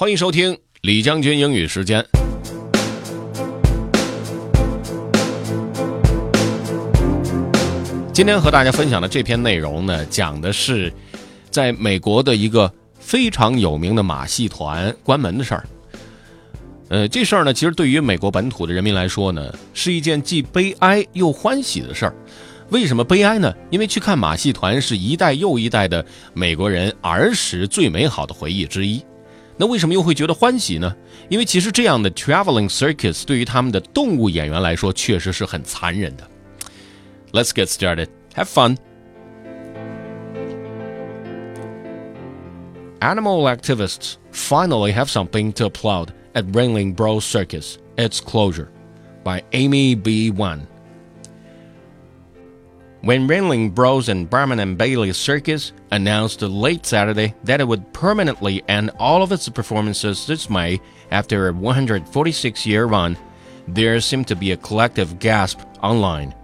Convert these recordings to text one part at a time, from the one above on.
欢迎收听李将军英语时间。今天和大家分享的这篇内容呢，讲的是在美国的一个非常有名的马戏团关门的事儿。呃，这事儿呢，其实对于美国本土的人民来说呢，是一件既悲哀又欢喜的事儿。为什么悲哀呢？因为去看马戏团是一代又一代的美国人儿时最美好的回忆之一。那为什么又会觉得欢喜呢？因为其实这样的 traveling circus 对于他们的动物演员来说，确实是很残忍的。Let's get started. Have fun. Animal activists finally have something to applaud at Ringling Bros Circus, its closure, by Amy B. Wang. When Ringling Bros and Barnum and Bailey Circus announced late Saturday that it would permanently end all of its performances this May after a 146 year run, there seemed to be a collective gasp online,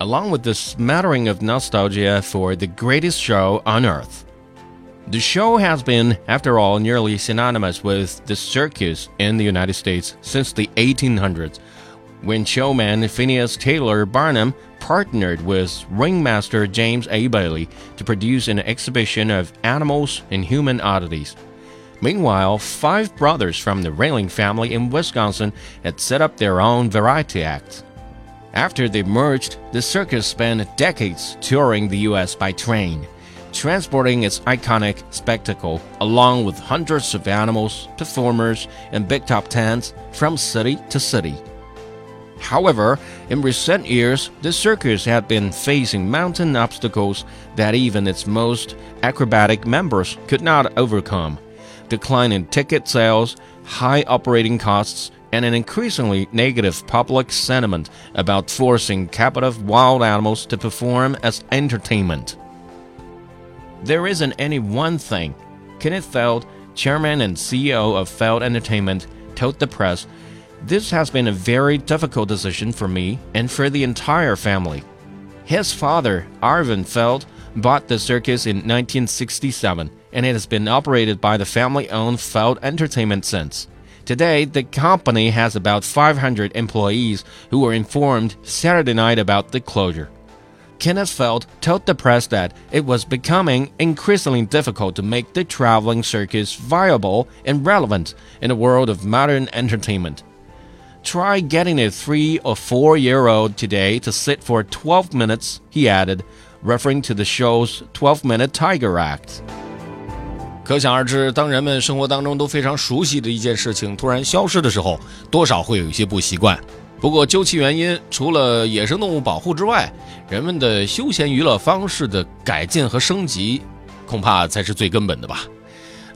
along with the smattering of nostalgia for the greatest show on earth. The show has been, after all, nearly synonymous with the circus in the United States since the 1800s when showman Phineas Taylor Barnum partnered with ringmaster James A. Bailey to produce an exhibition of animals and human oddities. Meanwhile, five brothers from the Ringling family in Wisconsin had set up their own variety act. After they merged, the circus spent decades touring the U.S. by train, transporting its iconic spectacle along with hundreds of animals, performers, and big top tents from city to city. However, in recent years, the circus had been facing mountain obstacles that even its most acrobatic members could not overcome decline in ticket sales, high operating costs, and an increasingly negative public sentiment about forcing captive wild animals to perform as entertainment. There isn't any one thing, Kenneth Feld, chairman and CEO of Feld Entertainment, told the press this has been a very difficult decision for me and for the entire family. His father, Irvin Feld, bought the circus in 1967 and it has been operated by the family owned Feld Entertainment since. Today, the company has about 500 employees who were informed Saturday night about the closure. Kenneth Feld told the press that it was becoming increasingly difficult to make the traveling circus viable and relevant in the world of modern entertainment. Try getting a three or four year old today to sit for 12 minutes, he added, referring to the show's 12 minute Tiger Act. 可想而知，当人们生活当中都非常熟悉的一件事情突然消失的时候，多少会有一些不习惯。不过，究其原因，除了野生动物保护之外，人们的休闲娱乐方式的改进和升级，恐怕才是最根本的吧。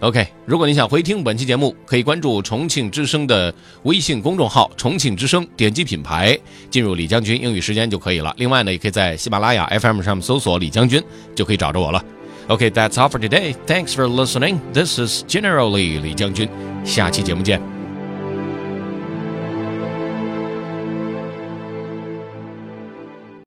OK，如果你想回听本期节目，可以关注重庆之声的微信公众号“重庆之声”，点击品牌进入李将军英语时间就可以了。另外呢，也可以在喜马拉雅 FM 上面搜索“李将军”，就可以找着我了。OK，that's all for today. Thanks for listening. This is generally 李将军，下期节目见。